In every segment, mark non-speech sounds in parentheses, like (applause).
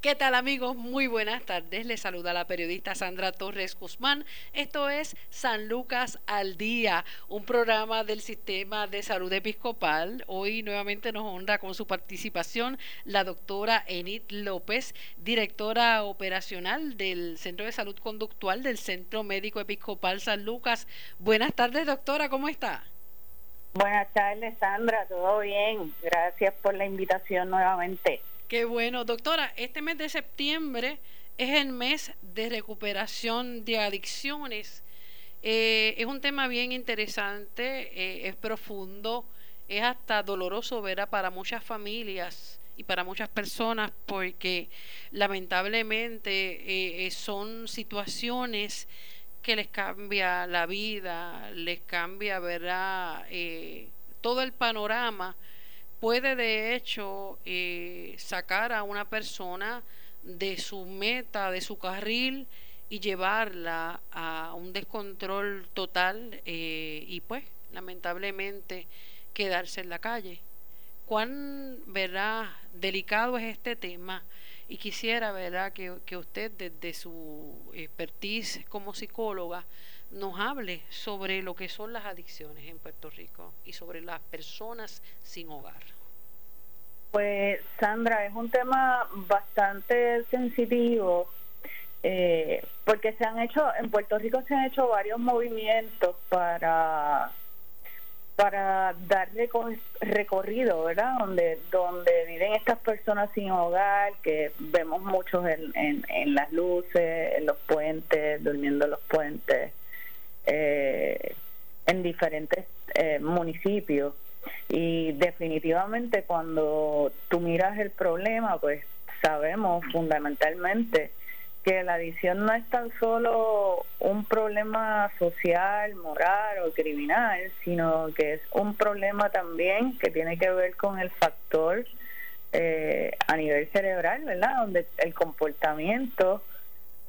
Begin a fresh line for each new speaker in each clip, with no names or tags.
¿Qué tal amigos? Muy buenas tardes. Les saluda la periodista Sandra Torres Guzmán. Esto es San Lucas al Día, un programa del Sistema de Salud Episcopal. Hoy nuevamente nos honra con su participación la doctora Enid López, directora operacional del Centro de Salud Conductual del Centro Médico Episcopal San Lucas. Buenas tardes, doctora, ¿cómo está?
Buenas tardes, Sandra, todo bien. Gracias por la invitación nuevamente.
Qué bueno, doctora. Este mes de septiembre es el mes de recuperación de adicciones. Eh, es un tema bien interesante, eh, es profundo, es hasta doloroso ver para muchas familias y para muchas personas porque lamentablemente eh, son situaciones que les cambia la vida, les cambia, ¿verdad? todo el panorama puede de hecho eh, sacar a una persona de su meta, de su carril y llevarla a un descontrol total eh, y pues lamentablemente quedarse en la calle. Cuán verdad delicado es este tema. Y quisiera verdad que, que usted desde su expertise como psicóloga nos hable sobre lo que son las adicciones en Puerto Rico y sobre las personas sin hogar.
Pues Sandra, es un tema bastante sensitivo eh, porque se han hecho, en Puerto Rico se han hecho varios movimientos para para dar recorrido, ¿verdad? Donde donde viven estas personas sin hogar, que vemos muchos en, en, las luces, en los puentes, durmiendo en los puentes, eh, en diferentes eh, municipios. Y definitivamente cuando tú miras el problema, pues sabemos fundamentalmente que la adicción no es tan solo un problema social, moral o criminal, sino que es un problema también que tiene que ver con el factor eh, a nivel cerebral, ¿verdad? Donde el comportamiento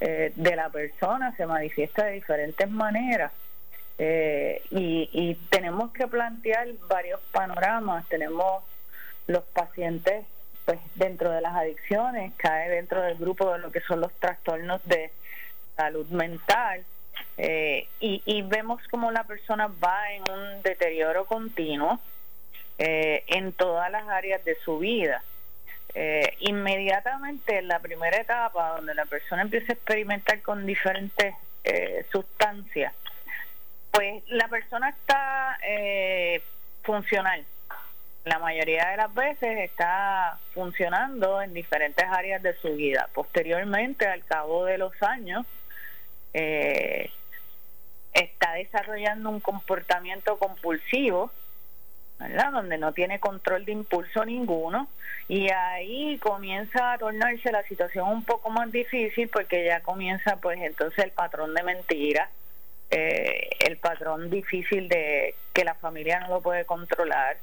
eh, de la persona se manifiesta de diferentes maneras. Eh, y, tenemos que plantear varios panoramas. Tenemos los pacientes, pues dentro de las adicciones, cae dentro del grupo de lo que son los trastornos de salud mental. Eh, y, vemos como la persona va en un deterioro continuo en todas las áreas de su vida. Inmediatamente en la primera etapa, donde la persona empieza a experimentar con diferentes sustancias, pues la persona está eh, funcional. La mayoría de las veces está funcionando en diferentes áreas de su vida. Posteriormente, al cabo de los años, eh, está desarrollando un comportamiento compulsivo, ¿verdad? Donde no tiene control de impulso ninguno y ahí comienza a tornarse la situación un poco más difícil porque ya comienza pues entonces el patrón de mentiras eh, el patrón difícil de que la familia no lo puede controlar.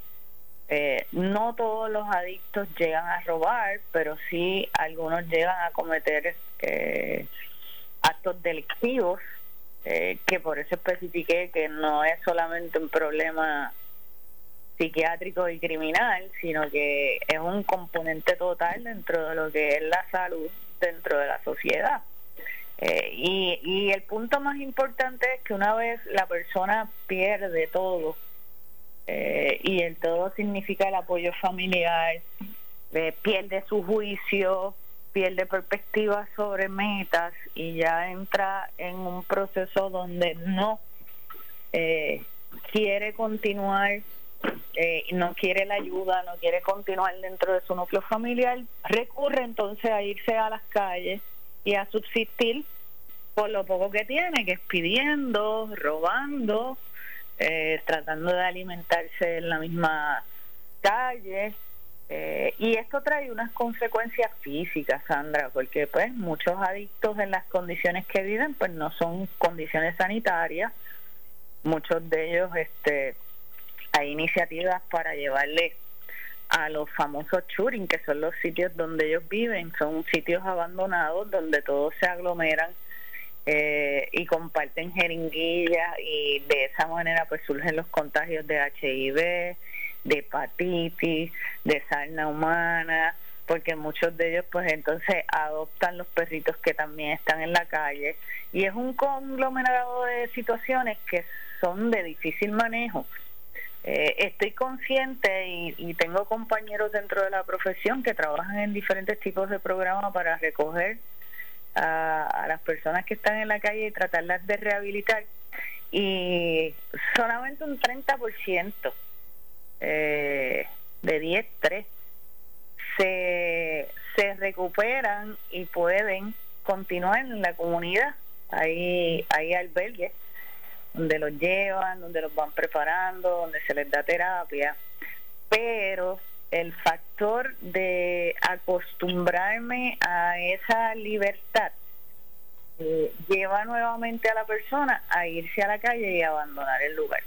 Eh, no todos los adictos llegan a robar, pero sí algunos llegan a cometer eh, actos delictivos, que por eso especifiqué que no es solamente un problema psiquiátrico y criminal, sino que es un componente total dentro de lo que es la salud dentro de la sociedad. Eh, y, y el punto más importante es que una vez la persona pierde todo, eh, y el todo significa el apoyo familiar, eh, pierde su juicio, pierde perspectiva sobre metas y ya entra en un proceso donde no quiere continuar, no quiere la ayuda, no quiere continuar dentro de su núcleo familiar, recurre entonces a irse a las calles y a subsistir por lo poco que tiene, que es pidiendo, robando, eh, tratando de alimentarse en la misma calle. Eh, y esto trae unas consecuencias físicas, Sandra, porque pues muchos adictos en las condiciones que viven pues no son condiciones sanitarias. Muchos de ellos este hay iniciativas para llevarle a los famosos churing, que son los sitios donde ellos viven, son sitios abandonados donde todos se aglomeran eh, y comparten jeringuillas y de esa manera pues surgen los contagios de HIV, de hepatitis, de sarna humana, porque muchos de ellos pues entonces adoptan los perritos que también están en la calle y es un conglomerado de situaciones que son de difícil manejo. Eh, estoy consciente y, tengo compañeros dentro de la profesión que trabajan en diferentes tipos de programas para recoger a, las personas que están en la calle y tratarlas de rehabilitar y solamente un 30% eh, de 10, 3 se, se recuperan y pueden continuar en la comunidad. Hay, hay albergues donde los llevan, donde los van preparando, donde se les da terapia, pero el factor de acostumbrarme a esa libertad eh, lleva nuevamente a la persona a irse a la calle y abandonar el lugar.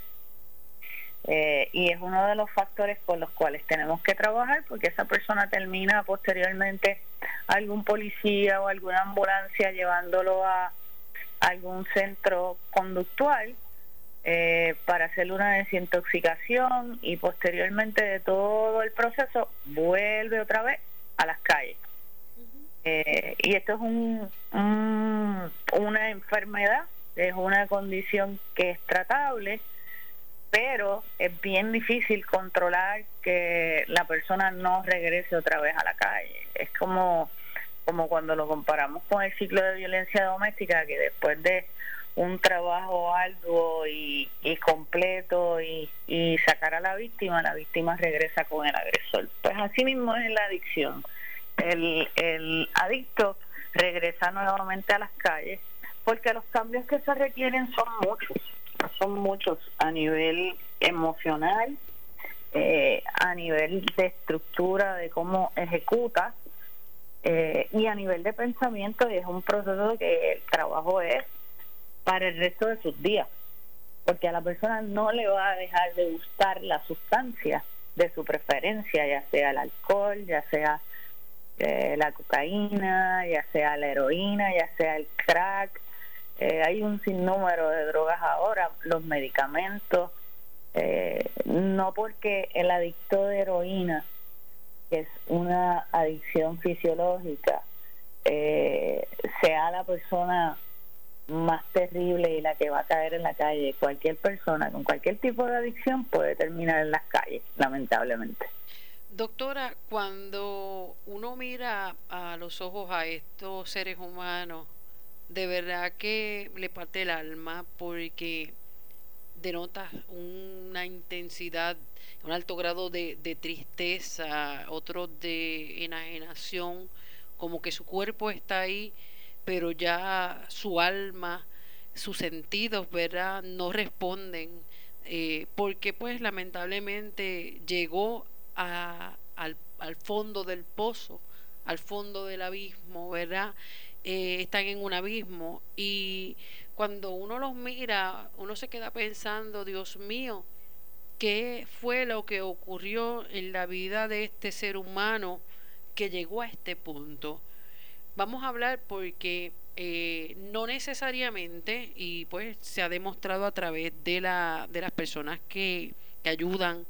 Eh, y es uno de los factores por los cuales tenemos que trabajar porque esa persona termina posteriormente algún policía o alguna ambulancia llevándolo a algún centro conductual eh, para hacer una desintoxicación y posteriormente de todo el proceso vuelve otra vez a las calles. Eh, y esto es un, una enfermedad, es una condición que es tratable, pero es bien difícil controlar que la persona no regrese otra vez a la calle. Es como como cuando lo comparamos con el ciclo de violencia doméstica, que después de un trabajo arduo y, completo y, y, sacar a la víctima, la víctima regresa con el agresor. Pues así mismo es la adicción. El, el adicto regresa nuevamente a las calles porque los cambios que se requieren son muchos, son muchos a nivel emocional, eh, a nivel de estructura, de cómo ejecuta eh, y a nivel de pensamiento es un proceso que el trabajo es para el resto de sus días, porque a la persona no le va a dejar de gustar la sustancia de su preferencia, ya sea el alcohol, ya sea eh, la cocaína, ya sea la heroína, ya sea el crack. Eh, hay un sinnúmero de drogas ahora, los medicamentos. no porque el adicto de heroína que es una adicción fisiológica, eh, sea la persona más terrible y la que va a caer en la calle. Cualquier persona con cualquier tipo de adicción puede terminar en las calles, lamentablemente.
Doctora, cuando uno mira a los ojos a estos seres humanos, de verdad que le parte el alma porque denota una intensidad un alto grado de, tristeza, otro de enajenación, como que su cuerpo está ahí, pero ya su alma, sus sentidos, ¿verdad?, no responden, eh, porque pues lamentablemente llegó a, al, fondo del pozo, al fondo del abismo, ¿verdad? Eh, están en un abismo y cuando uno los mira, uno se queda pensando, Dios mío, qué fue lo que ocurrió en la vida de este ser humano que llegó a este punto. Vamos a hablar porque eh, no necesariamente, y pues se ha demostrado a través de, la, de las personas que, ayudan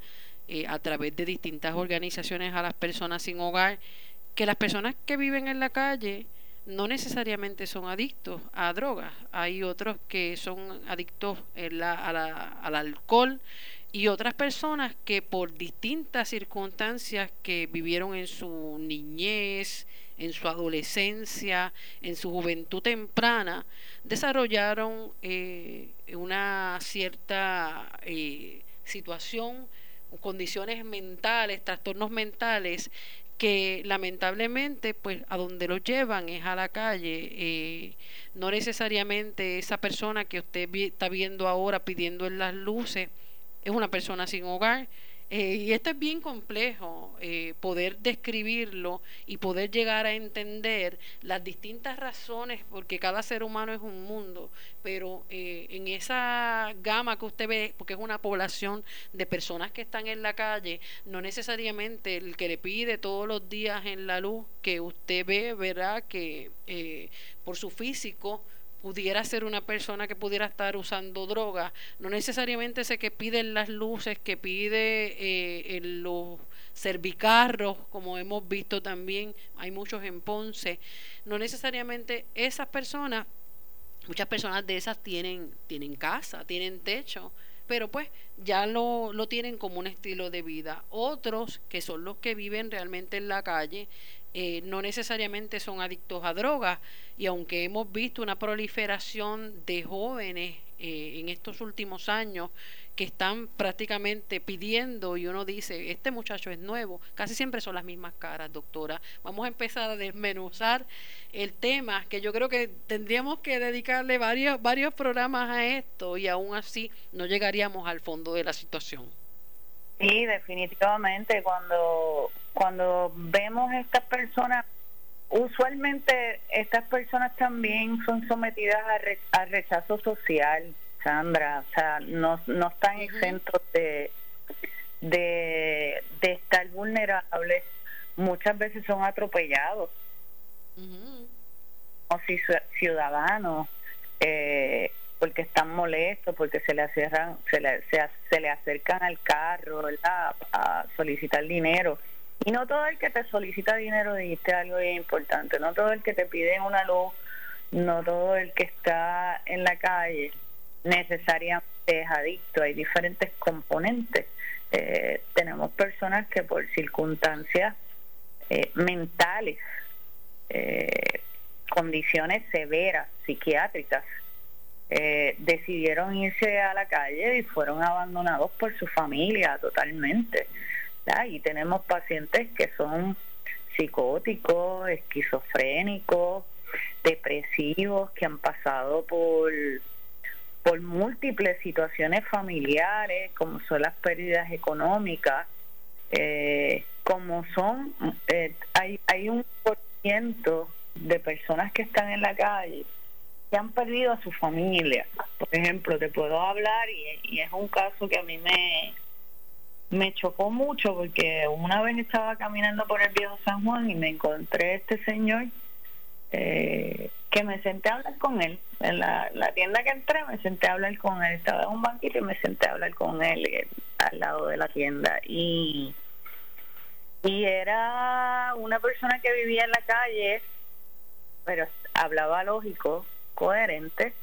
eh, a través de distintas organizaciones a las personas sin hogar, que las personas que viven en la calle no necesariamente son adictos a drogas. Hay otros que son adictos al alcohol y otras personas que por distintas circunstancias que vivieron en su niñez, en su adolescencia, en su juventud temprana, desarrollaron eh, una cierta eh, situación, condiciones mentales, trastornos mentales que lamentablemente pues a donde los llevan es a la calle eh, no necesariamente esa persona que usted está viendo ahora pidiendo en las luces es una persona sin hogar. Eh, y esto es bien complejo, eh, poder describirlo y poder llegar a entender las distintas razones, porque cada ser humano es un mundo, pero eh, en esa gama que usted ve, porque es una población de personas que están en la calle, no necesariamente el que le pide todos los días en la luz que usted ve, verá que por su físico, pudiera ser una persona que pudiera estar usando droga, no necesariamente ese que pide las luces, que pide eh, los servicarros, como hemos visto también, hay muchos en Ponce. No necesariamente esas personas, muchas personas de esas tienen, tienen casa, tienen techo, pero pues ya lo, lo tienen como un estilo de vida. Otros, que son los que viven realmente en la calle, eh, no necesariamente son adictos a drogas y aunque hemos visto una proliferación de jóvenes eh, en estos últimos años que están prácticamente pidiendo y uno dice, este muchacho es nuevo, casi siempre son las mismas caras, doctora. Vamos a empezar a desmenuzar el tema, que yo creo que tendríamos que dedicarle varios, varios programas a esto y aún así no llegaríamos al fondo de la situación.
Sí, definitivamente, cuando, cuando vemos estas personas, usualmente estas personas también son sometidas a rechazo social Sandra, o sea, no, no están exentos de, de, estar vulnerables, muchas veces son atropellados, o si ciudadanos, eh, porque están molestos, porque se le se le, se, le acercan al carro, ¿verdad? A solicitar dinero. Y no todo el que te solicita dinero dijiste algo importante, no todo el que te pide una luz, no todo el que está en la calle necesariamente es adicto, hay diferentes componentes. Eh, tenemos personas que por circunstancias eh, mentales, eh, condiciones severas, psiquiátricas, decidieron irse a la calle y fueron abandonados por su familia totalmente. Y tenemos pacientes que son psicóticos, esquizofrénicos, depresivos, que han pasado por por múltiples situaciones familiares, como son las pérdidas económicas, eh, como son, eh, hay, hay un por ciento de personas que están en la calle que han perdido a su familia. Por ejemplo, te puedo hablar y, es un caso que a mí me, me chocó mucho porque una vez estaba caminando por el viejo San Juan y me encontré este señor eh, que me senté a hablar con él. En la, tienda que entré me senté a hablar con él. Estaba en un banquito y me senté a hablar con él eh, al lado de la tienda. Y, y era una persona que vivía en la calle, pero hablaba lógico, coherente.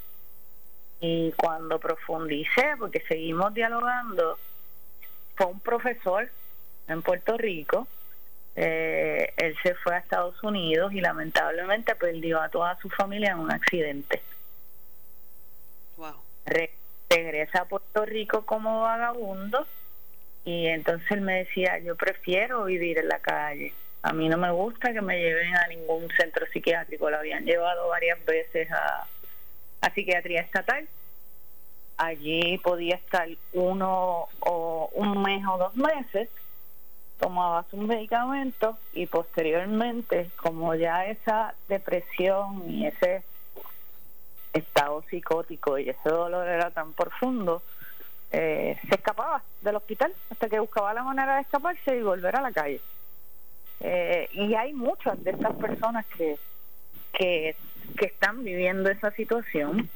Y cuando profundicé, porque seguimos dialogando, fue un profesor en Puerto Rico eh, él se fue a Estados Unidos y lamentablemente perdió a toda su familia en un accidente. regresa a Puerto Rico como vagabundo y entonces él me decía, yo prefiero vivir en la calle. A mí no me gusta que me lleven a ningún centro psiquiátrico. Lo habían llevado varias veces a, a psiquiatría estatal. Allí podía estar uno o un mes o dos meses tomaba sus medicamentos y posteriormente, como ya esa depresión y ese estado psicótico y ese dolor era tan profundo, eh, se escapaba del hospital hasta que buscaba la manera de escaparse y volver a la calle. Eh, y hay muchas de estas personas que, que, que están viviendo esa situación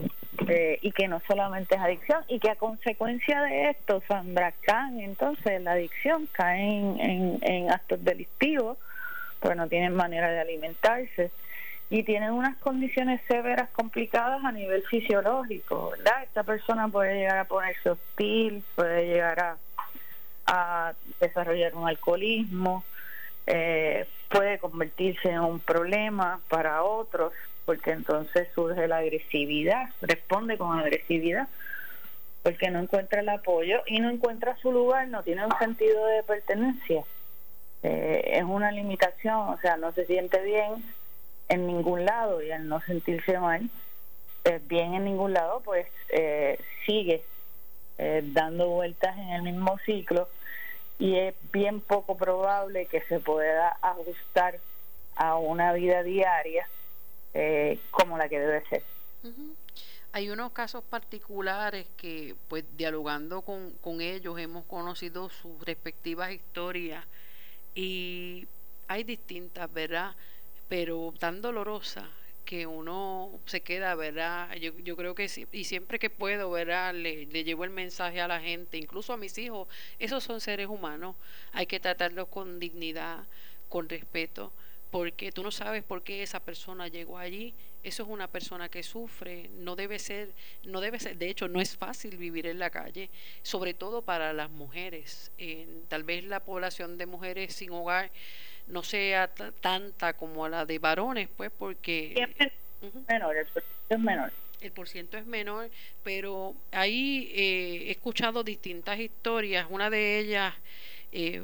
eh, y que no solamente es adicción y que a consecuencia de esto, Sandra, caen entonces la adicción, caen en, en actos delictivos, pues no tienen manera de alimentarse y tienen unas condiciones severas complicadas a nivel fisiológico, ¿verdad? Esta persona puede llegar a ponerse hostil, puede llegar a, a desarrollar un alcoholismo, eh, puede convertirse en un problema para otros, porque entonces surge la agresividad, responde con agresividad, porque no encuentra el apoyo y no encuentra su lugar, no tiene un sentido de pertenencia. Eh, es una limitación, o sea, no se siente bien en ningún lado y al no sentirse mal, eh, bien en ningún lado, pues eh, sigue dando vueltas en el mismo ciclo y es bien poco probable que se pueda ajustar a una vida diaria eh, como la que debe ser.
Hay unos casos particulares que, pues, dialogando con, con ellos, hemos conocido sus respectivas historias y hay distintas, ¿verdad? Pero tan dolorosas que uno se queda, ¿verdad? Yo, yo creo que y siempre que puedo, ¿verdad? Le, le llevo el mensaje a la gente, incluso a mis hijos, esos son seres humanos, hay que tratarlos con dignidad, con respeto, porque tú no sabes por qué esa persona llegó allí. Eso es una persona que sufre, no debe ser, no debe ser, de hecho no es fácil vivir en la calle, sobre todo para las mujeres. tal vez la población de mujeres sin hogar no sea tanta como la de varones, pues porque...
Es menor, el porciento es menor.
El porciento es menor, pero ahí eh, he escuchado distintas historias, una de ellas, eh,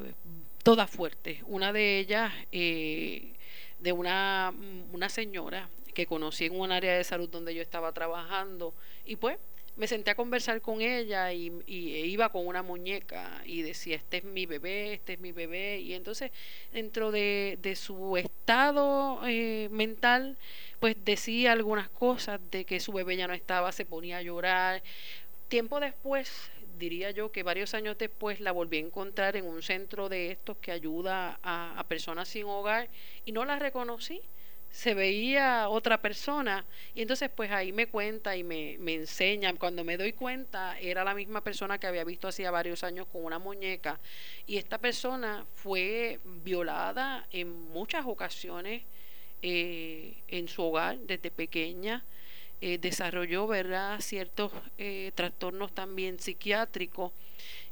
todas fuertes, una de ellas eh, de una, una señora que conocí en un área de salud donde yo estaba trabajando y pues me senté a conversar con ella y, iba con una muñeca y decía, este es mi bebé, este es mi bebé. Y entonces, dentro de, de su estado eh, mental, pues decía algunas cosas de que su bebé ya no estaba, se ponía a llorar. Tiempo después, diría yo que varios años después la volví a encontrar en un centro de estos que ayuda a, personas sin hogar y no la reconocí. Se veía otra persona y entonces pues ahí me cuenta y me, me enseña, cuando me doy cuenta era la misma persona que había visto hacía varios años con una muñeca y esta persona fue violada en muchas ocasiones eh, en su hogar desde pequeña, eh, desarrolló verdad ciertos eh, trastornos también psiquiátricos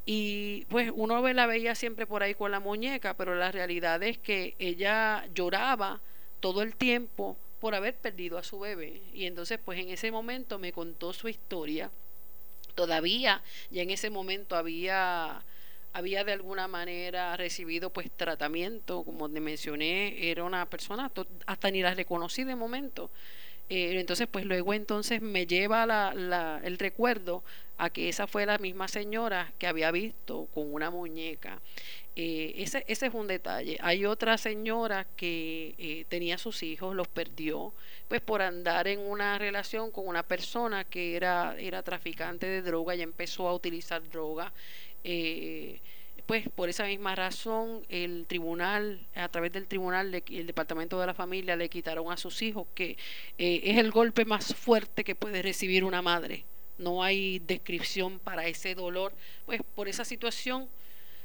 y pues uno la veía siempre por ahí con la muñeca, pero la realidad es que ella lloraba todo el tiempo por haber perdido a su bebé. Y entonces, pues en ese momento me contó su historia. Todavía, ya en ese momento había había de alguna manera recibido pues tratamiento, como te mencioné, era una persona, hasta ni la reconocí de momento, eh, entonces, pues luego entonces me lleva el recuerdo a que esa fue la misma señora que había visto con una muñeca. Eh, ese, ese es un detalle. Hay otra señora que eh, tenía sus hijos, los perdió, pues por andar en una relación con una persona que era, era traficante de droga y empezó a utilizar droga. Pues por esa misma razón el tribunal, a través del tribunal, el Departamento de la Familia le quitaron a sus hijos, que eh, es el golpe más fuerte que puede recibir una madre. No hay descripción para ese dolor. Pues por esa situación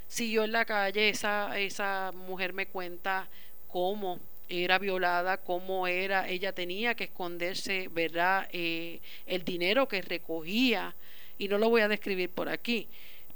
siguió en la calle, esa, esa mujer me cuenta cómo era violada, cómo era, ella tenía que esconderse, ¿verdad? Eh, el dinero que recogía, y no lo voy a describir por aquí,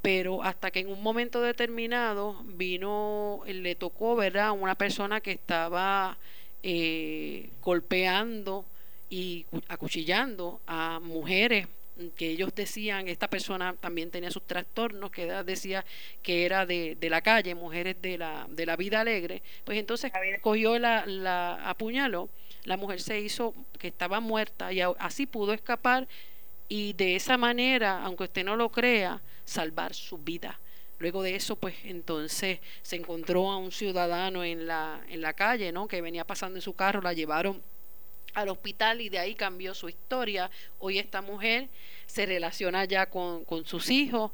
pero hasta que en un momento determinado vino, le tocó, ¿verdad?, una persona que estaba eh, golpeando y acuchillando a mujeres que ellos decían, esta persona también tenía sus trastornos, que decía que era de, de la calle, mujeres de la, de la vida alegre, pues entonces cogió la, la apuñaló, la mujer se hizo que estaba muerta y así pudo escapar y de esa manera, aunque usted no lo crea, salvar su vida. Luego de eso, pues entonces se encontró a un ciudadano en la, en la calle, ¿no? Que venía pasando en su carro, la llevaron al hospital y de ahí cambió su historia. Hoy esta mujer se relaciona ya con, con sus hijos,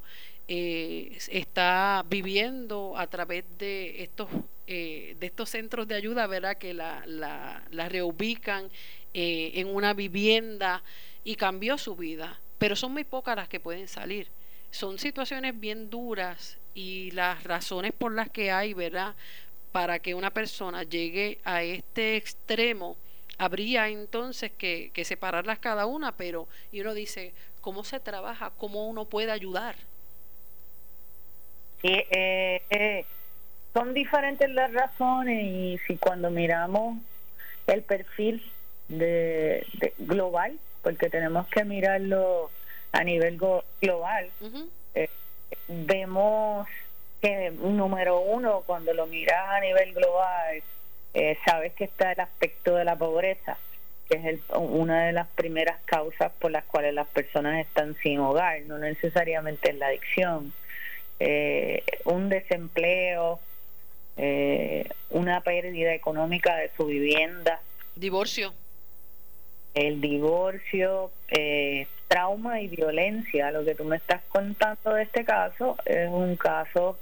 eh, está viviendo a través de estos, eh, de estos centros de ayuda, ¿verdad? Que la, la, reubican eh, en una vivienda y cambió su vida, pero son muy pocas las que pueden salir. Son situaciones bien duras y las razones por las que hay, ¿verdad? Para que una persona llegue a este extremo, habría entonces que, que separarlas cada una, pero y uno dice, ¿cómo se trabaja? ¿Cómo uno puede ayudar?
Sí, eh, eh, son diferentes las razones y si cuando miramos el perfil de global porque tenemos que mirarlo a nivel global. Eh, vemos que, número uno, cuando lo miras a nivel global, eh, sabes que está el aspecto de la pobreza, que es una de las primeras causas por las cuales las personas están sin hogar, no necesariamente es la adicción. Eh, un desempleo, una pérdida económica de su vivienda.
Divorcio
el divorcio, eh, trauma y violencia. Lo que tú me estás contando de este caso es un caso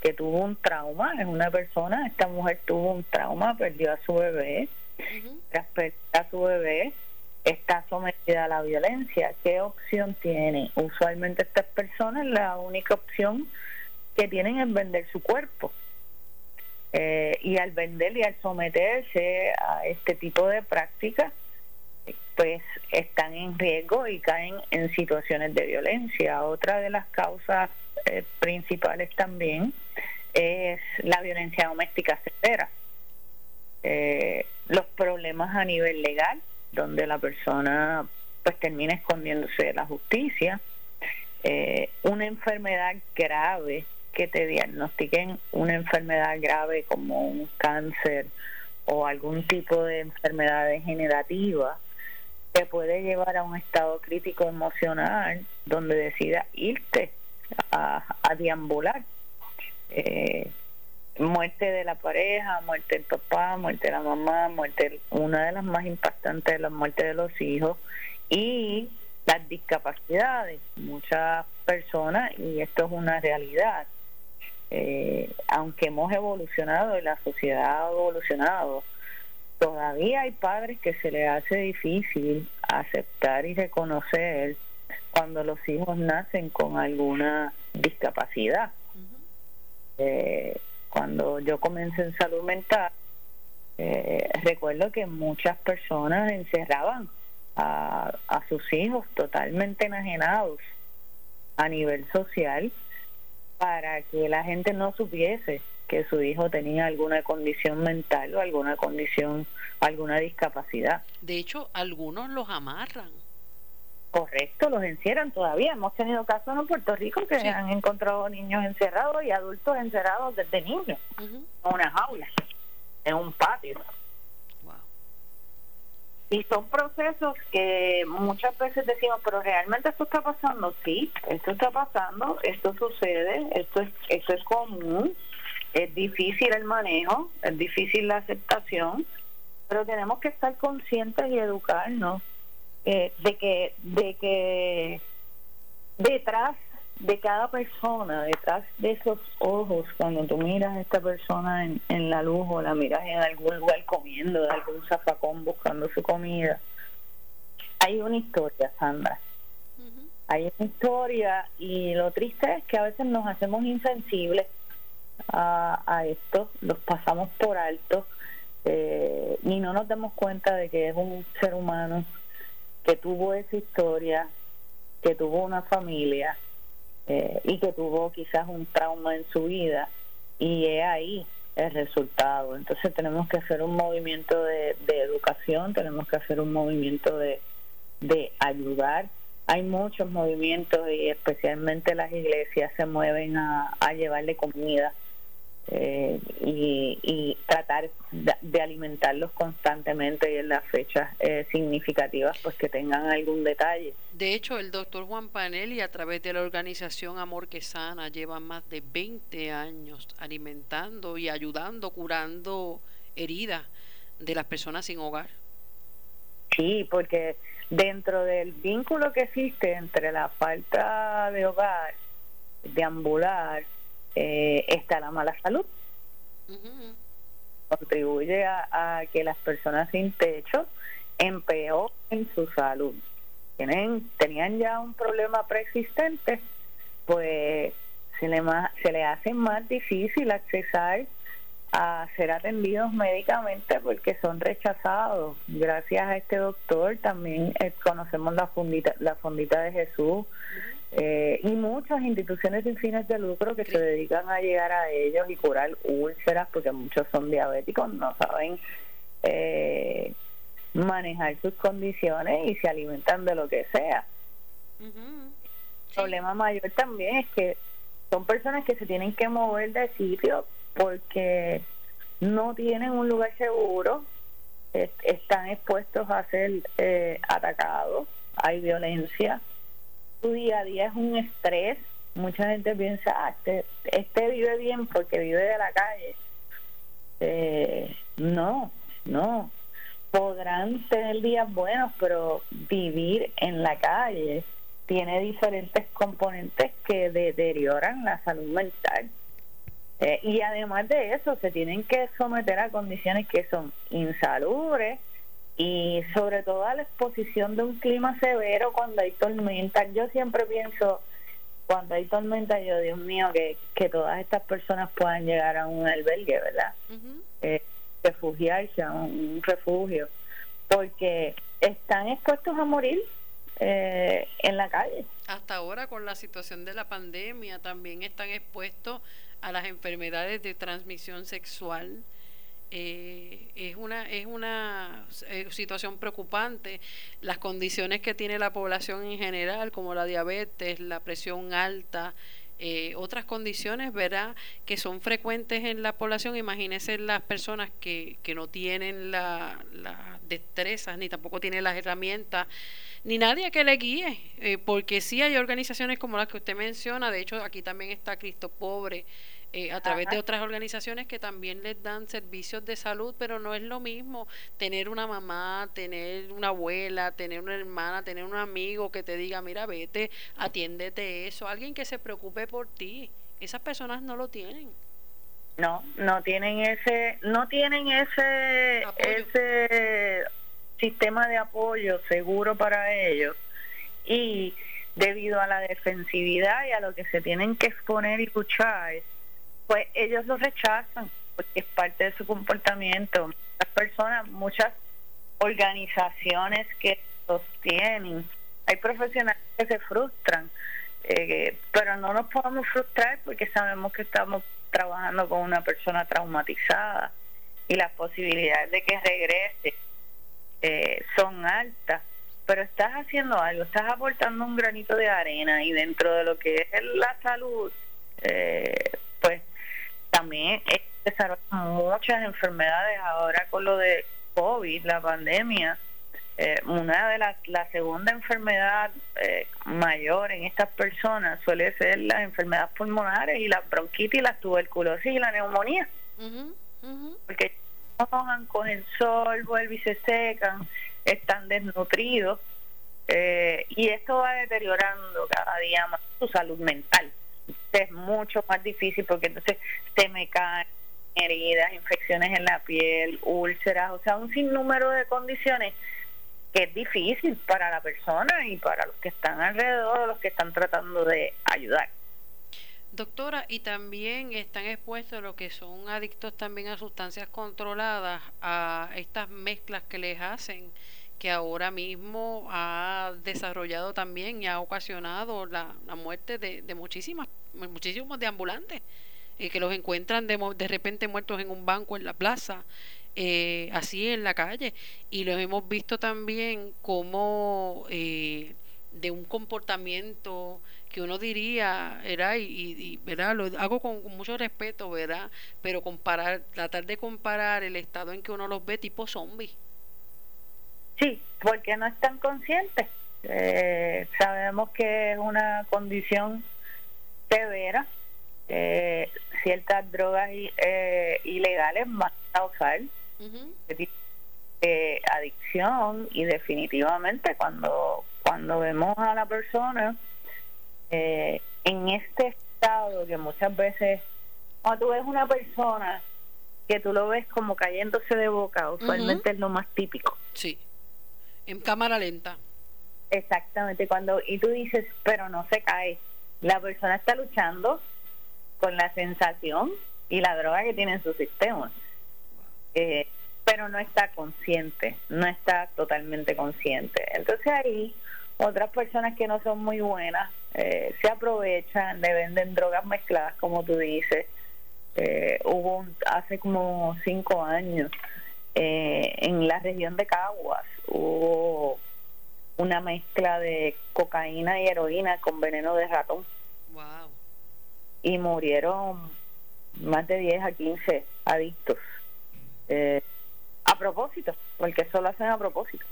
que tuvo un trauma, es una persona, esta mujer tuvo un trauma, perdió a su bebé, tras perder a su bebé está sometida a la violencia. ¿Qué opción tiene? Usualmente estas personas la única opción que tienen es vender su cuerpo. Eh, y al vender y al someterse a este tipo de prácticas, pues están en riesgo y caen en situaciones de violencia. Otra de las causas eh, principales también es la violencia doméstica severa. Eh, los problemas a nivel legal, donde la persona pues termina escondiéndose de la justicia, eh, una enfermedad grave que te diagnostiquen una enfermedad grave como un cáncer o algún tipo de enfermedad degenerativa te puede llevar a un estado crítico emocional donde decida irte a, a deambular. Eh, muerte de la pareja, muerte del papá, muerte de la mamá, muerte, una de las más impactantes, la muerte de los hijos y las discapacidades. Muchas personas, y esto es una realidad, eh, aunque hemos evolucionado y la sociedad ha evolucionado, todavía hay padres que se les hace difícil aceptar y reconocer cuando los hijos nacen con alguna discapacidad. eh, cuando yo comencé en salud mental, eh, recuerdo que muchas personas encerraban a, a sus hijos totalmente enajenados a nivel social para que la gente no supiese que su hijo tenía alguna condición mental o alguna condición, alguna discapacidad.
De hecho, algunos los amarran.
Correcto, los encierran todavía. Hemos tenido casos en Puerto Rico que han encontrado niños encerrados y adultos encerrados desde niños en una jaula, en un patio. Y son procesos que muchas veces decimos, pero realmente esto está pasando. Sí, esto está pasando, esto sucede, esto es, esto es común, es difícil el manejo, es difícil la aceptación, pero tenemos que estar conscientes y educarnos eh, de que de que detrás de cada persona, detrás de esos ojos, cuando tú miras a esta persona en, en la luz o la miras en algún lugar comiendo, de algún zafacón buscando su comida, hay una historia, Sandra. Hay una historia y lo triste es que a veces nos hacemos insensibles a, a esto, los pasamos por alto eh, y no nos damos cuenta de que es un ser humano que tuvo esa historia, que tuvo una familia eh, y que tuvo quizás un trauma en su vida y es ahí el resultado. Entonces tenemos que hacer un movimiento de, educación, tenemos que hacer un movimiento de, de ayudar. Hay muchos movimientos y especialmente las iglesias se mueven a, a llevarle comida eh, y, tratar de, alimentarlos constantemente y en las fechas eh, significativas pues que tengan algún detalle.
De hecho, el doctor Juan Panelli a través de la organización Amor que Sana lleva más de 20 años alimentando y ayudando, curando heridas de las personas sin hogar.
Sí, porque dentro del vínculo que existe entre la falta de hogar, de ambular, eh, está la mala salud. Contribuye a, que las personas sin techo empeoren su salud. Tienen, tenían ya un problema preexistente, pues se le, se le hace más difícil accesar a ser atendidos médicamente porque son rechazados. Gracias a este doctor también eh, conocemos la fundita, la fondita de Jesús, eh, y muchas instituciones sin fines de lucro que se dedican a llegar a ellos y curar úlceras porque muchos son diabéticos, no saben eh, manejar sus condiciones y se alimentan de lo que sea. El problema mayor también es que son personas que se tienen que mover de sitio porque no tienen un lugar seguro, están expuestos a ser eh, atacados, hay violencia tu día a día es un estrés. Mucha gente piensa, ah, este, este vive bien porque vive de la calle. Eh, no, no. Podrán tener días buenos, pero vivir en la calle tiene diferentes componentes que deterioran la salud mental. Eh, y además de eso, se tienen que someter a condiciones que son insalubres y sobre todo a la exposición de un clima severo cuando hay tormenta. Yo siempre pienso, cuando hay tormenta, yo, Dios mío, que, que todas estas personas puedan llegar a un albergue, ¿verdad? Eh, refugiarse a un refugio, porque están expuestos a morir eh, en la calle.
Hasta ahora con la situación de la pandemia también están expuestos a las enfermedades de transmisión sexual. Eh, es una es una eh, situación preocupante las condiciones que tiene la población en general como la diabetes la presión alta eh, otras condiciones, ¿verdad?, que son frecuentes en la población. Imagínense las personas que, que no tienen las la destrezas ni tampoco tienen las herramientas ni nadie que le guíe, eh, porque sí hay organizaciones como las que usted menciona, de hecho aquí también está Cristo Pobre, eh, a través de otras organizaciones que también les dan servicios de salud, pero no es lo mismo tener una mamá, tener una abuela, tener una hermana, tener un amigo que te diga, mira, vete, atiéndete eso, alguien que se preocupe por ti. Esas personas no lo tienen.
No, no tienen ese, no tienen ese, ese sistema de apoyo seguro para ellos y debido a la defensividad y a lo que se tienen que exponer y luchar pues ellos lo rechazan porque es parte de su comportamiento. Muchas personas, muchas organizaciones que sostienen, hay profesionales que se frustran, eh, pero no nos podemos frustrar porque sabemos que estamos trabajando con una persona traumatizada y las posibilidades de que regrese eh, son altas pero estás haciendo algo, estás aportando un granito de arena y dentro de lo que es la salud, eh, también desarrollan muchas enfermedades ahora con lo de COVID, la pandemia. Eh, una de las, la segunda enfermedad eh, mayor en estas personas suele ser las enfermedades pulmonares y la bronquitis, la tuberculosis y la neumonía. Porque mojan con el sol, vuelven y se secan, están desnutridos eh, y esto va deteriorando cada día más su salud mental es mucho más difícil porque entonces se me caen heridas, infecciones en la piel, úlceras, o sea, un sinnúmero de condiciones que es difícil para la persona y para los que están alrededor, los que están tratando de ayudar.
Doctora, y también están expuestos los que son adictos también a sustancias controladas, a estas mezclas que les hacen que ahora mismo ha desarrollado también y ha ocasionado la, muerte de, de muchísimas, muchísimos deambulantes, eh, que los encuentran de, de repente muertos en un banco en la plaza, eh, así en la calle. Y los hemos visto también como eh, de un comportamiento que uno diría, era y, y, ¿verdad? lo hago con, con, mucho respeto, ¿verdad? Pero comparar, tratar de comparar el estado en que uno los ve tipo zombies
Sí, porque no están conscientes. Eh, sabemos que es una condición severa. Eh, ciertas drogas eh, ilegales más a usar, adicción y definitivamente cuando cuando vemos a la persona en este estado que muchas veces cuando tú ves una persona que tú lo ves como cayéndose de boca usualmente es lo más típico
sí en cámara lenta.
Exactamente, cuando y tú dices, pero no se cae. La persona está luchando con la sensación y la droga que tiene en su sistema. Eh, pero no está consciente, no está totalmente consciente. Entonces ahí otras personas que no son muy buenas eh, se aprovechan, le venden drogas mezcladas, como tú dices. Eh, hubo hace como cinco años eh, en la región de Caguas hubo una mezcla de cocaína y heroína con veneno de ratón. Y murieron más de 10 a 15 adictos. Eh, a propósito, porque eso lo hacen a propósito.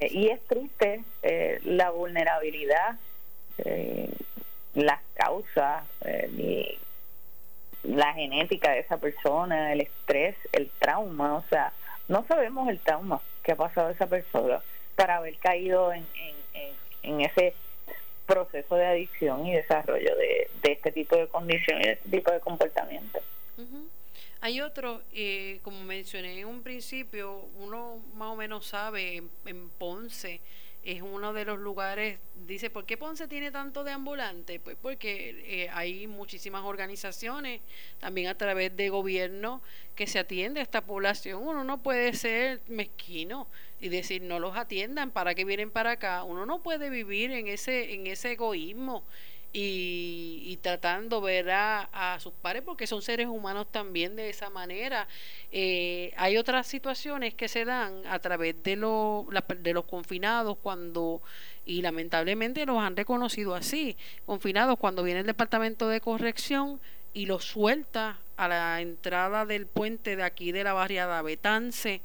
Eh, y es triste eh, la vulnerabilidad, las causas, la genética de esa persona, el estrés, el trauma, o sea, no sabemos el trauma que ha pasado esa persona para haber caído en, ese proceso de adicción y desarrollo de, este tipo de condiciones y de este tipo de comportamiento.
Hay otros, eh, como mencioné en un principio, uno más o menos sabe, en, Ponce es uno de los lugares, dice, ¿por qué Ponce tiene tanto de ambulante? Pues porque eh, hay muchísimas organizaciones, también a través de gobierno, que se atiende a esta población. Uno no puede ser mezquino y decir, no los atiendan, ¿para qué vienen para acá? Uno no puede vivir en ese, en ese egoísmo y, tratando ver a, sus pares porque son seres humanos también de esa manera. Eh, hay otras situaciones que se dan a través de, lo, de los confinados cuando, y lamentablemente los han reconocido así, confinados cuando viene el departamento de corrección y los suelta a la entrada del puente de aquí de la barriada Betance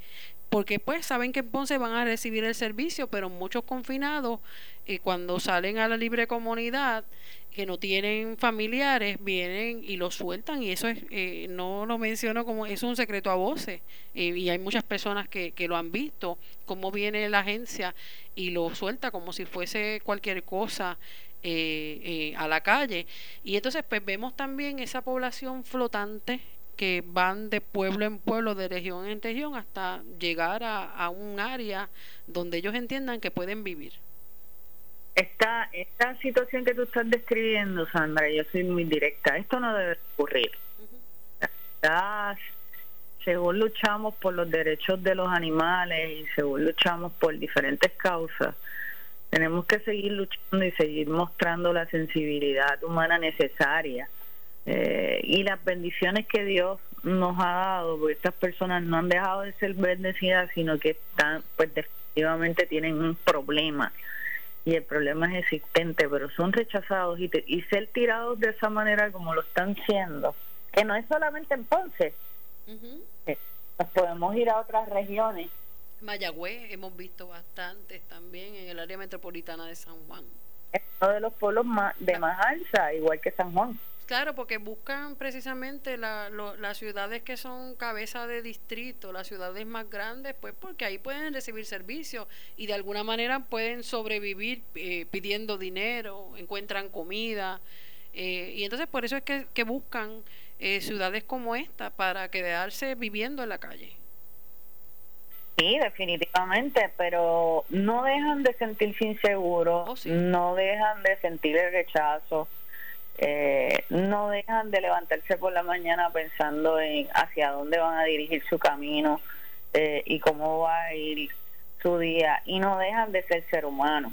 porque pues saben que en Ponce van a recibir el servicio, pero muchos confinados eh, cuando salen a la libre comunidad que no tienen familiares vienen y lo sueltan y eso es eh, no lo menciono como es un secreto a voces eh, y hay muchas personas que, que lo han visto cómo viene la agencia y lo suelta como si fuese cualquier cosa eh, a la calle. Y entonces pues vemos también esa población flotante que van de pueblo en pueblo, de región en región, hasta llegar a, a un área donde ellos entiendan que pueden vivir.
Esta, esta situación que tú estás describiendo, Sandra, yo soy muy directa, esto no debe ocurrir. según luchamos por los derechos de los animales y según luchamos por diferentes causas, tenemos que seguir luchando y seguir mostrando la sensibilidad humana necesaria eh, y las bendiciones que Dios nos ha dado, porque estas personas no han dejado de ser bendecidas, sino que están, pues definitivamente tienen un problema y el problema es existente, pero son rechazados y, y ser tirados de esa manera como lo están siendo, que no es solamente en Ponce, eh, nos podemos ir a otras regiones.
Mayagüez hemos visto bastantes también en el área metropolitana de San Juan.
Es uno de los pueblos más, de más alza, igual que San Juan.
Claro, porque buscan precisamente las ciudades que son cabeza de distrito, las ciudades más grandes, pues porque ahí pueden recibir servicios y de alguna manera pueden sobrevivir eh, pidiendo dinero, encuentran comida. Eh, y entonces por eso es que, buscan eh, ciudades como esta para quedarse viviendo en la calle.
Sí, definitivamente, pero no dejan de sentirse inseguros, oh, no dejan de sentir el rechazo eh, no dejan de levantarse por la mañana pensando en hacia dónde van a dirigir su camino eh, y cómo va a ir su día y no dejan de ser ser humano.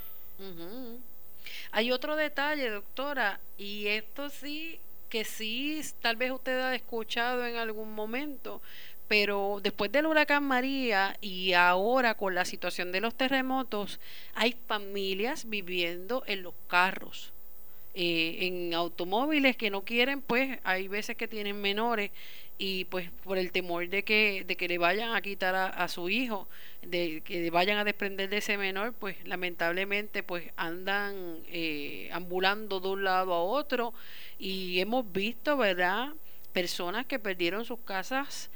Hay otro detalle, doctora, y esto sí, que sí, tal vez usted ha escuchado en algún momento, pero después del huracán María y ahora con la situación de los terremotos, hay familias viviendo en los carros eh, en automóviles que no quieren, pues hay veces que tienen menores y pues por el temor de que, de que le vayan a quitar a, su hijo, de que vayan a desprender de ese menor, pues lamentablemente pues andan eh, ambulando de un lado a otro y hemos visto, ¿verdad? Personas que perdieron sus casas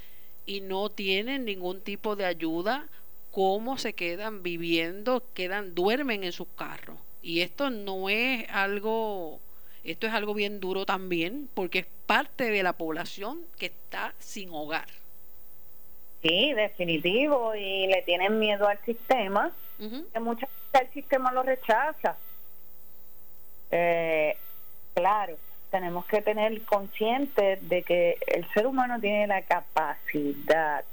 y no tienen ningún tipo de ayuda, cómo se quedan viviendo, quedan, duermen en sus carros. Y esto no es algo, esto es algo bien duro también, porque es parte de la población que está sin hogar.
Sí, definitivo, y le tienen miedo al sistema, que muchas veces el sistema lo rechaza. Eh, claro, tenemos que tener consciente de que el ser humano tiene la capacidad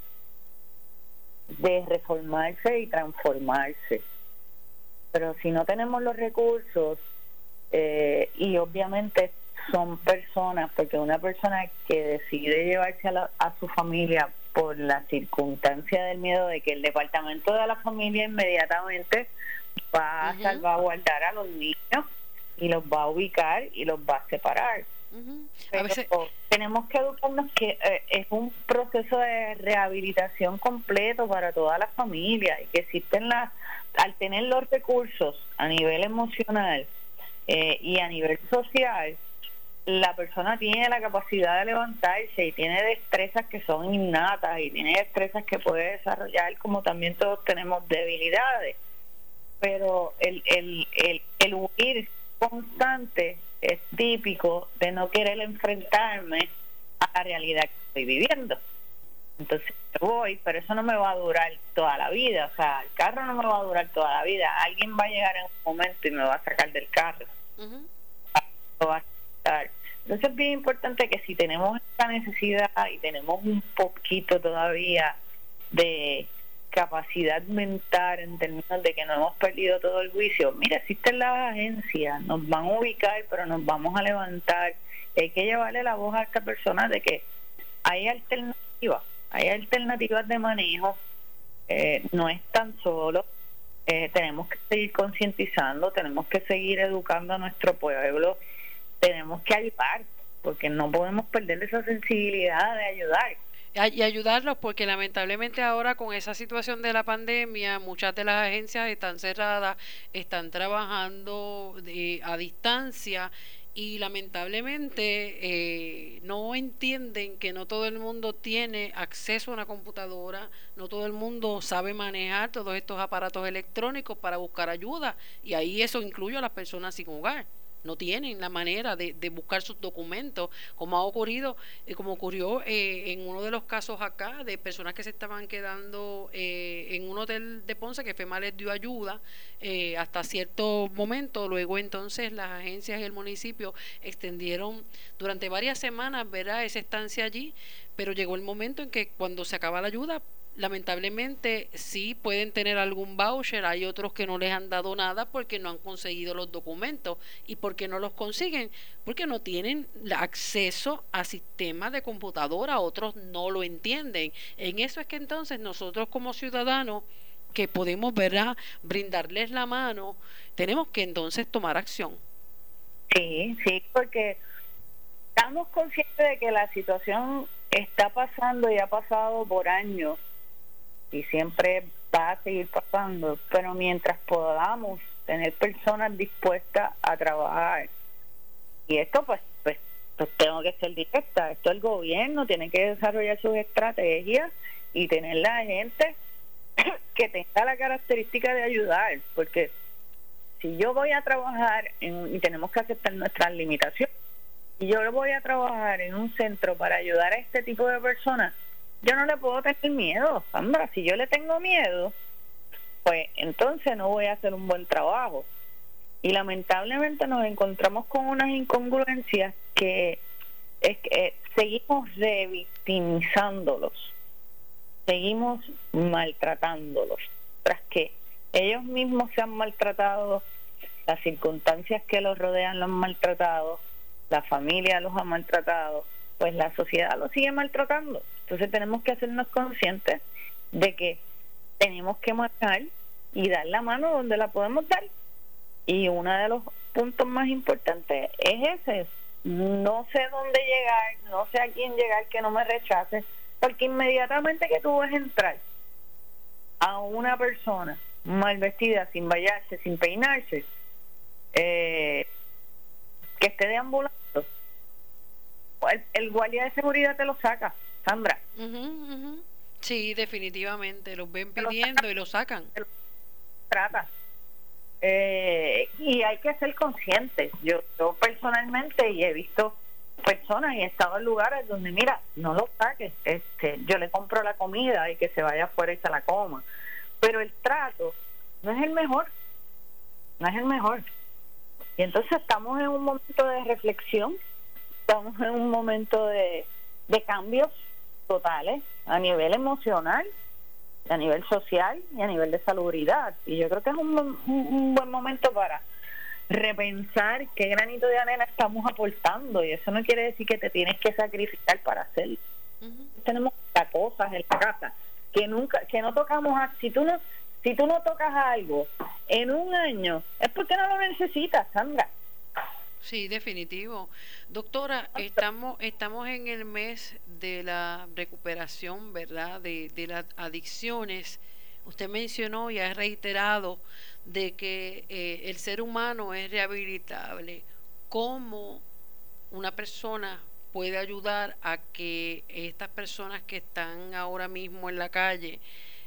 de reformarse y transformarse pero si no tenemos los recursos eh, y obviamente son personas, porque una persona que decide llevarse a, a su familia por la circunstancia del miedo de que el departamento de la familia inmediatamente va a salvaguardar a los niños y los va a ubicar y los va a separar. tenemos que educarnos que eh, es un proceso de rehabilitación completo para toda la familia y que existen las al tener los recursos a nivel emocional eh, y a nivel social, la persona tiene la capacidad de levantarse y tiene destrezas que son innatas y tiene destrezas que puede desarrollar como también todos tenemos debilidades. Pero el, el, el, el huir constante es típico de no querer enfrentarme a la realidad que estoy viviendo. Entonces voy, pero eso no me va a durar toda la vida, o sea, el carro no me va a durar toda la vida, alguien va a llegar en un momento y me va a sacar del carro. Entonces es bien importante que si tenemos esta necesidad y tenemos un poquito todavía de capacidad mental en términos de que no hemos perdido todo el juicio, mira, existen las agencias, nos van a ubicar, pero nos vamos a levantar. hay que llevarle la voz a esta persona de que hay alternativas, hay alternativas de manejo, eh, no es tan solo. Eh, tenemos que seguir concientizando, tenemos que seguir educando a nuestro pueblo, tenemos que ayudar, porque no podemos perder esa sensibilidad de ayudar
y ayudarlos porque lamentablemente ahora con esa situación de la pandemia muchas de las agencias están cerradas, están trabajando a distancia y lamentablemente eh, no entienden que no todo el mundo tiene acceso a una computadora, no todo el mundo sabe manejar todos estos aparatos electrónicos para buscar ayuda y ahí eso incluye a las personas sin hogar no tienen la manera de, buscar sus documentos, como ha ocurrido, eh, como ocurrió eh, en uno de los casos acá, de personas que se estaban quedando eh, en un hotel de Ponce, que FEMA les dio ayuda hasta cierto momento, luego entonces las agencias y el municipio extendieron durante varias semanas, verá, esa estancia allí, pero llegó el momento en que cuando se acaba la ayuda, lamentablemente sí pueden tener algún voucher, hay otros que no les han dado nada porque no han conseguido los documentos y porque no los consiguen, porque no tienen acceso a sistemas de computadora, otros no lo entienden. En eso es que entonces nosotros como ciudadanos que podemos ¿verdad? brindarles la mano, tenemos que entonces tomar acción.
Sí, sí, porque estamos conscientes de que la situación está pasando y ha pasado por años y siempre va a seguir pasando, pero mientras podamos tener personas dispuestas a trabajar, y esto pues, pues, pues tengo que ser directa, esto el gobierno tiene que desarrollar sus estrategias y tener la gente (coughs) que tenga la característica de ayudar, porque si yo voy a trabajar y tenemos que aceptar nuestras limitaciones, y yo voy a trabajar en un centro para ayudar a este tipo de personas, yo no le puedo tener miedo, Sandra. Si yo le tengo miedo, pues entonces no voy a hacer un buen trabajo. Y lamentablemente nos encontramos con unas incongruencias que es que seguimos revictimizándolos, seguimos maltratándolos, tras que ellos mismos se han maltratado, las circunstancias que los rodean los han maltratado, la familia los ha maltratado, pues la sociedad los sigue maltratando. Entonces tenemos que hacernos conscientes de que tenemos que marcar y dar la mano donde la podemos dar. Y uno de los puntos más importantes es ese. No sé dónde llegar, no sé a quién llegar que no me rechace, porque inmediatamente que tú vas a entrar a una persona mal vestida, sin vallarse, sin peinarse, eh, que esté deambulando, el, el guardia de seguridad te lo saca Sandra.
Sí, definitivamente, los ven pidiendo y lo sacan.
Trata. Eh, y hay que ser conscientes. Yo, yo personalmente y he visto personas y he estado en lugares donde, mira, no lo saques. Este, yo le compro la comida y que se vaya afuera y se la coma. Pero el trato no es el mejor. No es el mejor. Y entonces estamos en un momento de reflexión, estamos en un momento de, de cambios totales a nivel emocional, a nivel social y a nivel de salubridad. Y yo creo que es un, buen momento para repensar qué granito de arena estamos aportando y eso no quiere decir que te tienes que sacrificar para hacerlo. Tenemos cosas en la casa que nunca que no tocamos si tú no si tú no tocas algo en un año es porque no lo necesitas, Sandra.
Sí, definitivo. Doctora, estamos, estamos en el mes de la recuperación, ¿verdad? De, de las adicciones. Usted mencionó y ha reiterado de que eh, el ser humano es rehabilitable. ¿Cómo una persona puede ayudar a que estas personas que están ahora mismo en la calle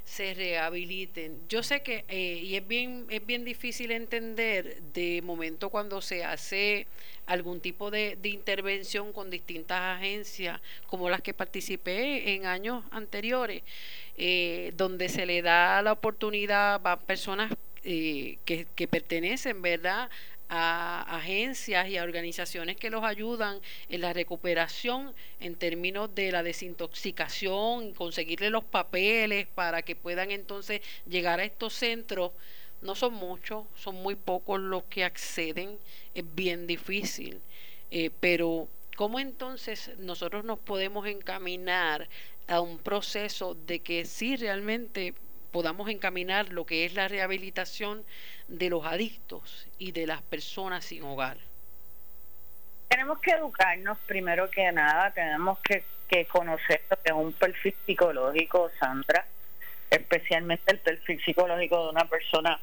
se rehabiliten. Yo sé que, eh, y es bien, es bien difícil entender de momento cuando se hace algún tipo de, intervención con distintas agencias, como las que participé en años anteriores, eh, donde se le da la oportunidad a personas eh, que, que pertenecen, ¿verdad?, a agencias y a organizaciones que los ayudan en la recuperación en términos de la desintoxicación, conseguirle los papeles para que puedan entonces llegar a estos centros. No son muchos, son muy pocos los que acceden, es bien difícil, eh, pero ¿cómo entonces nosotros nos podemos encaminar a un proceso de que sí realmente podamos encaminar lo que es la rehabilitación de los adictos y de las personas sin hogar?
Tenemos que educarnos primero que nada, tenemos que, conocer lo que es un perfil psicológico, Sandra, especialmente el perfil psicológico de una persona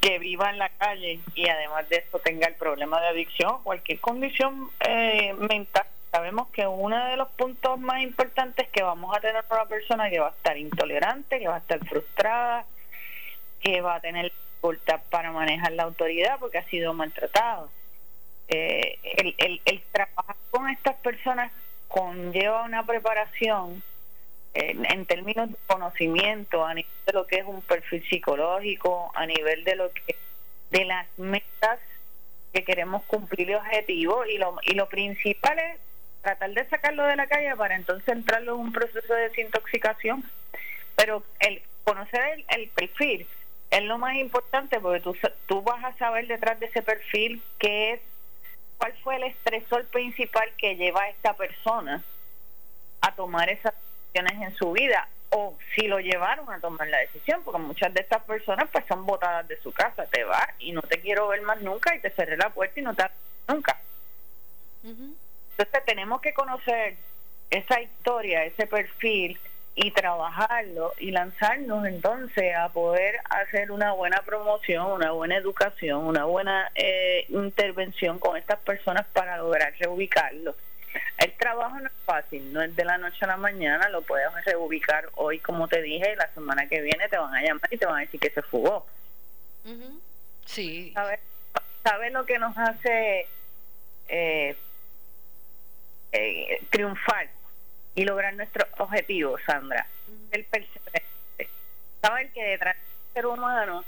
que viva en la calle y además de eso tenga el problema de adicción, cualquier condición eh, mental. Sabemos que uno de los puntos más importantes que vamos a tener una persona que va a estar intolerante, que va a estar frustrada, que va a tener para manejar la autoridad porque ha sido maltratado. Eh, el, el, trabajar con estas personas conlleva una preparación en, términos de conocimiento a nivel de lo que es un perfil psicológico, a nivel de lo que de las metas que queremos cumplir y objetivos y lo, y lo principal es tratar de sacarlo de la calle para entonces entrarlo en un proceso de desintoxicación pero el conocer el, el perfil es lo más importante porque tú, tú vas a saber detrás de ese perfil qué es, cuál fue el estresor principal que lleva a esta persona a tomar esas decisiones en su vida o si lo llevaron a tomar la decisión, porque muchas de estas personas pues son botadas de su casa, te vas y no te quiero ver más nunca y te cerré la puerta y no te nunca. Entonces tenemos que conocer esa historia, ese perfil y trabajarlo y lanzarnos entonces a poder hacer una buena promoción, una buena educación, una buena eh, intervención con estas personas para lograr reubicarlo. El trabajo no es fácil, no es de la noche a la mañana, lo puedes reubicar hoy, como te dije, y la semana que viene te van a llamar y te van a decir que se fugó.
Sí.
¿Sabes lo que nos hace eh, eh, triunfar? y lograr nuestro objetivo, Sandra. El perseverante. Saber que detrás del ser humano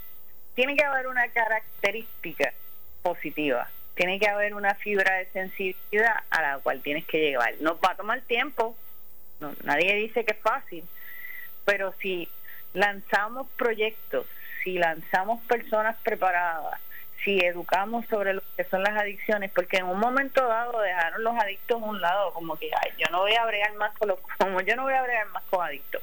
tiene que haber una característica positiva, tiene que haber una fibra de sensibilidad a la cual tienes que llegar. Nos va a tomar tiempo, nadie dice que es fácil, pero si lanzamos proyectos, si lanzamos personas preparadas, si educamos sobre lo que son las adicciones, porque en un momento dado dejaron los adictos a un lado, como que ay, yo no voy a bregar más con los, (laughs) como yo no voy a bregar más con adictos,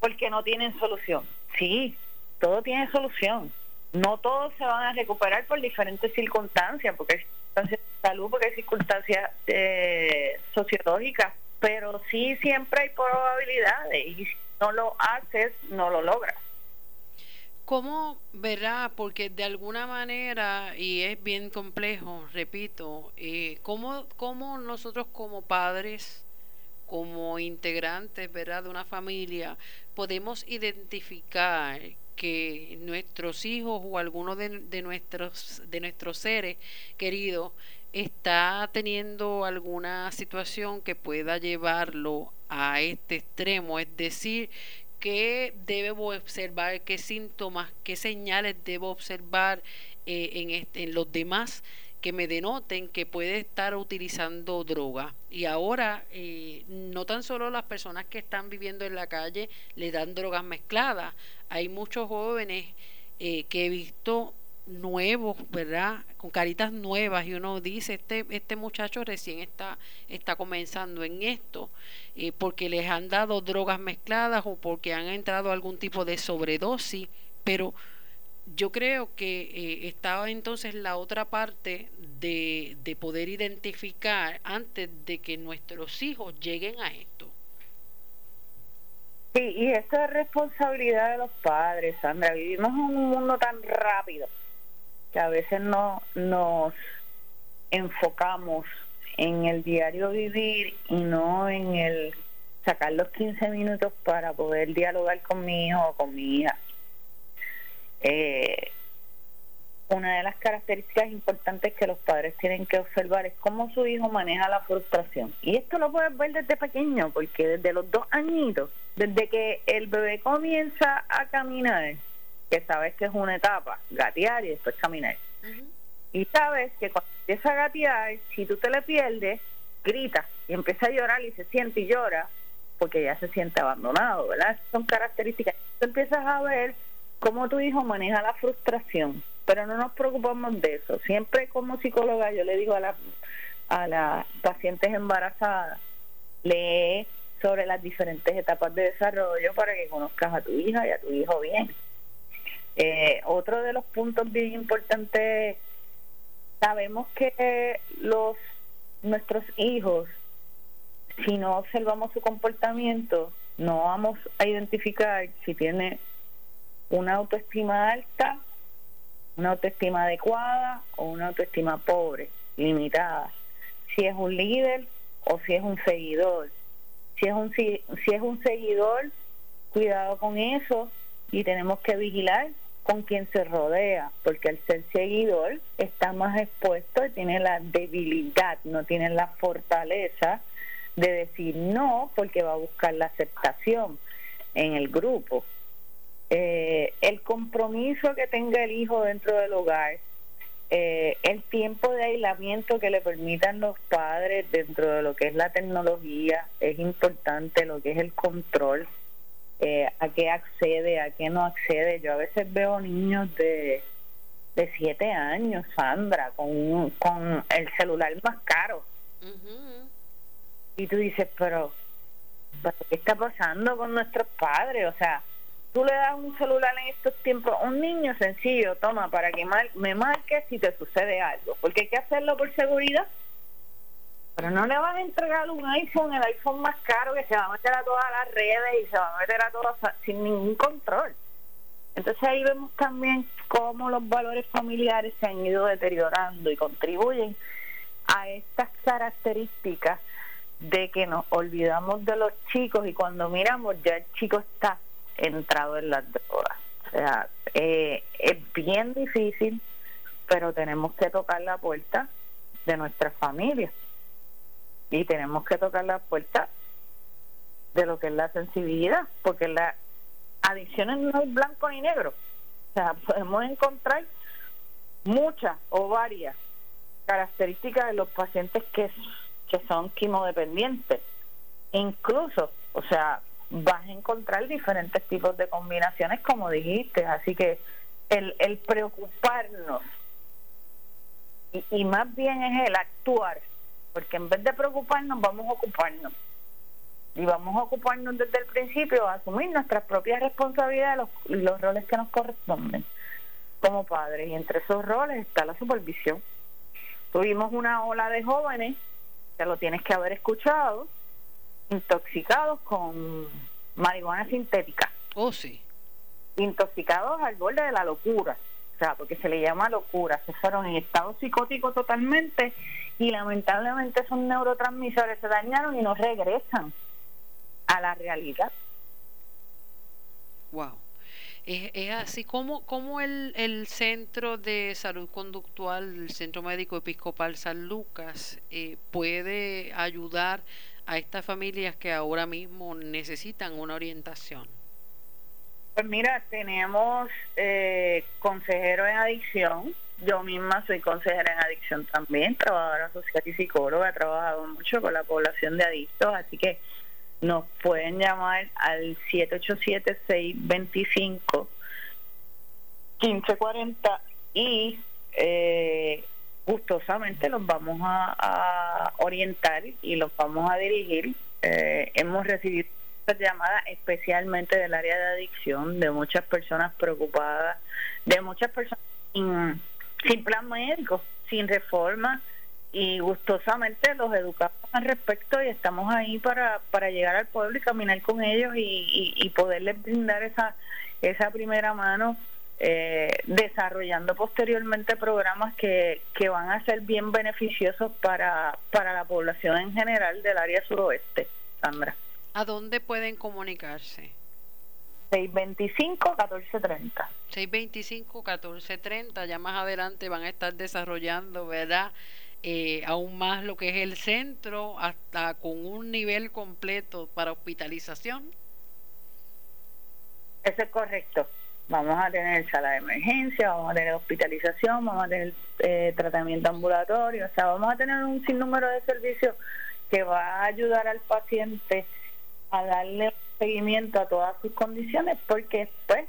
porque no tienen solución. Sí, todo tiene solución. No todos se van a recuperar por diferentes circunstancias, porque hay circunstancias de salud, porque hay circunstancias eh, sociológicas, pero sí siempre hay probabilidades y si no lo haces, no lo logras.
¿Cómo verá? Porque de alguna manera, y es bien complejo, repito, eh, ¿cómo, ¿cómo, nosotros como padres, como integrantes ¿verdad? de una familia, podemos identificar que nuestros hijos o alguno de, de, nuestros, de nuestros seres queridos está teniendo alguna situación que pueda llevarlo a este extremo? Es decir, qué debo observar, qué síntomas, qué señales debo observar eh, en, este, en los demás que me denoten que puede estar utilizando droga. Y ahora, eh, no tan solo las personas que están viviendo en la calle le dan drogas mezcladas, hay muchos jóvenes eh, que he visto nuevos, ¿verdad? Con caritas nuevas y uno dice, este, este muchacho recién está, está comenzando en esto, eh, porque les han dado drogas mezcladas o porque han entrado algún tipo de sobredosis, pero yo creo que eh, estaba entonces la otra parte de, de poder identificar antes de que nuestros hijos lleguen a esto.
Sí, y esto es responsabilidad de los padres, Sandra. Vivimos en un mundo tan rápido a veces no nos enfocamos en el diario vivir y no en el sacar los 15 minutos para poder dialogar con mi hijo o con mi hija. Eh, una de las características importantes que los padres tienen que observar es cómo su hijo maneja la frustración. Y esto lo puedes ver desde pequeño, porque desde los dos añitos, desde que el bebé comienza a caminar, que sabes que es una etapa, gatear y después caminar. Y sabes que cuando empieza a gatear, si tú te le pierdes, grita y empieza a llorar y se siente y llora, porque ya se siente abandonado, ¿verdad? Son características. Tú empiezas a ver cómo tu hijo maneja la frustración, pero no nos preocupamos de eso. Siempre como psicóloga yo le digo a, la, a las pacientes embarazadas, lee sobre las diferentes etapas de desarrollo para que conozcas a tu hija y a tu hijo bien. Eh, otro de los puntos bien importantes, sabemos que los nuestros hijos, si no observamos su comportamiento, no vamos a identificar si tiene una autoestima alta, una autoestima adecuada o una autoestima pobre, limitada. Si es un líder o si es un seguidor. Si es un, si es un seguidor, cuidado con eso y tenemos que vigilar con quien se rodea, porque al ser seguidor está más expuesto y tiene la debilidad, no tiene la fortaleza de decir no porque va a buscar la aceptación en el grupo. Eh, el compromiso que tenga el hijo dentro del hogar, eh, el tiempo de aislamiento que le permitan los padres dentro de lo que es la tecnología, es importante lo que es el control, eh, a qué accede, a qué no accede. Yo a veces veo niños de, de siete años, Sandra, con, con el celular más caro. Y tú dices, pero, ¿qué está pasando con nuestros padres? O sea, tú le das un celular en estos tiempos a un niño sencillo, toma, para que me marques si te sucede algo, porque hay que hacerlo por seguridad. Pero no le vas a entregar un iPhone, el iPhone más caro, que se va a meter a todas las redes y se va a meter a todas sin ningún control. Entonces ahí vemos también cómo los valores familiares se han ido deteriorando y contribuyen a estas características de que nos olvidamos de los chicos y cuando miramos ya el chico está entrado en las drogas. O sea, eh, es bien difícil, pero tenemos que tocar la puerta de nuestra familia y tenemos que tocar la puerta de lo que es la sensibilidad, porque la adicciones no es blanco ni negro. O sea, podemos encontrar muchas o varias características de los pacientes que, que son quimodependientes. Incluso, o sea, vas a encontrar diferentes tipos de combinaciones, como dijiste. Así que el, preocuparnos y más bien es el actuar, porque en vez de preocuparnos, vamos a ocuparnos. Y vamos a ocuparnos desde el principio, a asumir nuestras propias responsabilidades, los, los roles que nos corresponden como padres. Y entre esos roles está la supervisión. Tuvimos una ola de jóvenes, que lo tienes que haber escuchado, intoxicados con marihuana sintética.
Oh, sí.
Intoxicados al borde de la locura. O sea, porque se le llama locura. Se fueron en estado psicótico totalmente y lamentablemente esos neurotransmisores se dañaron y no regresan a la realidad.
Wow. Es, así como, como el, el Centro de Salud Conductual, el Centro Médico Episcopal San Lucas, eh, puede ayudar a estas familias que ahora mismo necesitan una orientación?
Pues mira, tenemos eh, consejero en adicción. Yo misma soy consejera en adicción también, trabajadora social y psicóloga, he trabajado mucho con la población de adictos, así que nos pueden llamar al 787-625-1540 y eh, gustosamente los vamos a, orientar y los vamos a dirigir. Eh, hemos recibido llamadas especialmente del área de adicción, de muchas personas preocupadas, de muchas personas sin, sin plan médico, sin reforma y gustosamente los educamos al respecto y estamos ahí para, para llegar al pueblo y caminar con ellos y, y poderles brindar esa, esa primera mano eh, desarrollando posteriormente programas que, que van a ser bien beneficiosos para, para la población en general del área suroeste, Sandra.
¿A dónde pueden comunicarse?
625-1430.
625-1430, ya más adelante van a estar desarrollando, ¿verdad? Eh, aún más lo que es el centro, hasta con un nivel completo para hospitalización.
Eso es correcto. Vamos a tener sala de emergencia, vamos a tener hospitalización, vamos a tener eh, tratamiento ambulatorio, o sea, vamos a tener un sinnúmero de servicios que va a ayudar al paciente a darle seguimiento a todas sus condiciones porque pues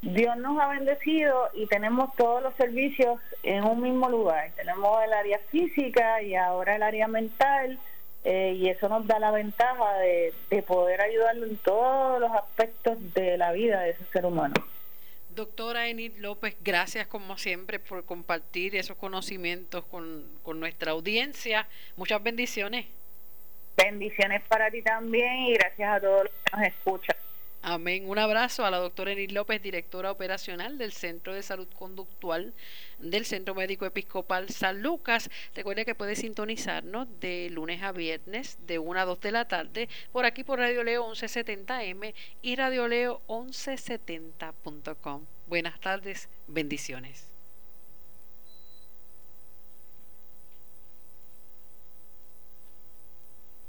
Dios nos ha bendecido y tenemos todos los servicios en un mismo lugar. Tenemos el área física y ahora el área mental eh, y eso nos da la ventaja de, de poder ayudarlo en todos los aspectos de la vida de ese ser humano.
Doctora Enid López, gracias como siempre por compartir esos conocimientos con, con nuestra audiencia. Muchas bendiciones.
Bendiciones para ti también y gracias a todos los que nos escuchan.
Amén. Un abrazo a la doctora Enid López, directora operacional del Centro de Salud Conductual del Centro Médico Episcopal San Lucas. Recuerde que puede sintonizarnos de lunes a viernes de 1 a 2 de la tarde por aquí por Radio Leo 1170M y Radio Leo 1170.com. Buenas tardes, bendiciones.